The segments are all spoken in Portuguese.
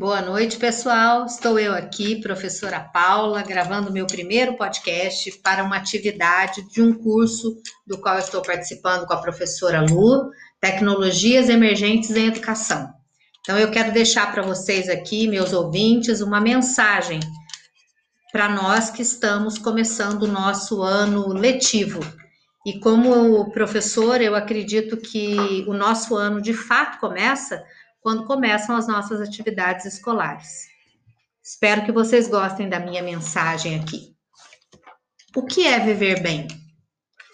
Boa noite, pessoal. Estou eu aqui, professora Paula, gravando meu primeiro podcast para uma atividade de um curso do qual estou participando com a professora Lu, Tecnologias Emergentes em Educação. Então, eu quero deixar para vocês aqui, meus ouvintes, uma mensagem para nós que estamos começando o nosso ano letivo. E como professor, eu acredito que o nosso ano de fato começa quando começam as nossas atividades escolares. Espero que vocês gostem da minha mensagem aqui. O que é viver bem?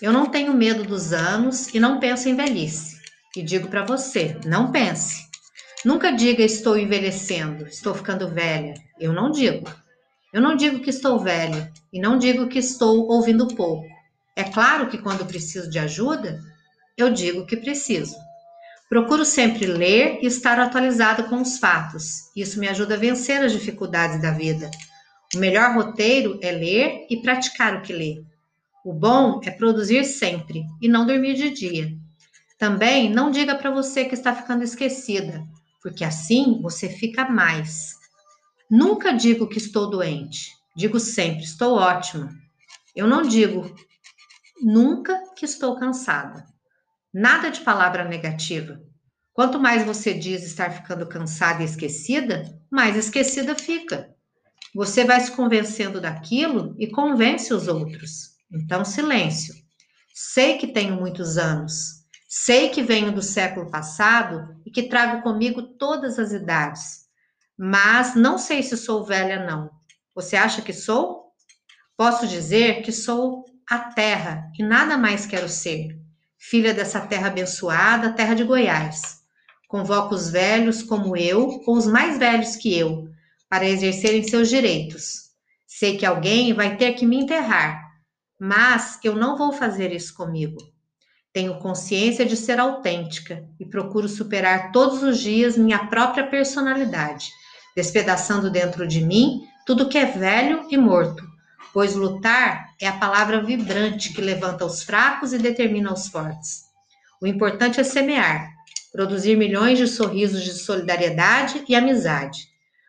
Eu não tenho medo dos anos e não penso em velhice. E digo para você, não pense. Nunca diga estou envelhecendo, estou ficando velha. Eu não digo. Eu não digo que estou velha e não digo que estou ouvindo pouco. É claro que quando preciso de ajuda, eu digo que preciso. Procuro sempre ler e estar atualizado com os fatos. Isso me ajuda a vencer as dificuldades da vida. O melhor roteiro é ler e praticar o que lê. O bom é produzir sempre e não dormir de dia. Também não diga para você que está ficando esquecida, porque assim você fica mais. Nunca digo que estou doente. Digo sempre, estou ótima. Eu não digo nunca que estou cansada. Nada de palavra negativa. Quanto mais você diz estar ficando cansada e esquecida, mais esquecida fica. Você vai se convencendo daquilo e convence os outros. Então, silêncio. Sei que tenho muitos anos. Sei que venho do século passado e que trago comigo todas as idades. Mas não sei se sou velha, não. Você acha que sou? Posso dizer que sou a terra e nada mais quero ser filha dessa terra abençoada, terra de Goiás. Convoco os velhos como eu, ou os mais velhos que eu, para exercerem seus direitos. Sei que alguém vai ter que me enterrar, mas eu não vou fazer isso comigo. Tenho consciência de ser autêntica e procuro superar todos os dias minha própria personalidade, despedaçando dentro de mim tudo que é velho e morto, pois lutar é a palavra vibrante que levanta os fracos e determina os fortes. O importante é semear, produzir milhões de sorrisos de solidariedade e amizade.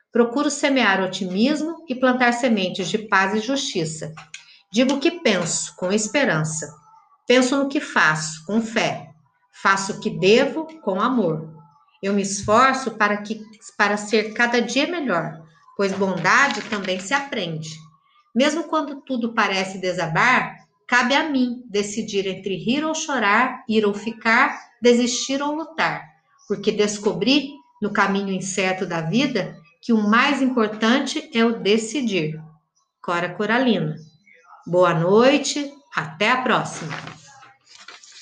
Procuro semear otimismo e plantar sementes de paz e justiça. Digo o que penso, com esperança. Penso no que faço, com fé. Faço o que devo, com amor. Eu me esforço para, que, para ser cada dia melhor, pois bondade também se aprende. Mesmo quando tudo parece desabar, cabe a mim decidir entre rir ou chorar, ir ou ficar, desistir ou lutar, porque descobri no caminho incerto da vida que o mais importante é o decidir. Cora Coralina. Boa noite, até a próxima.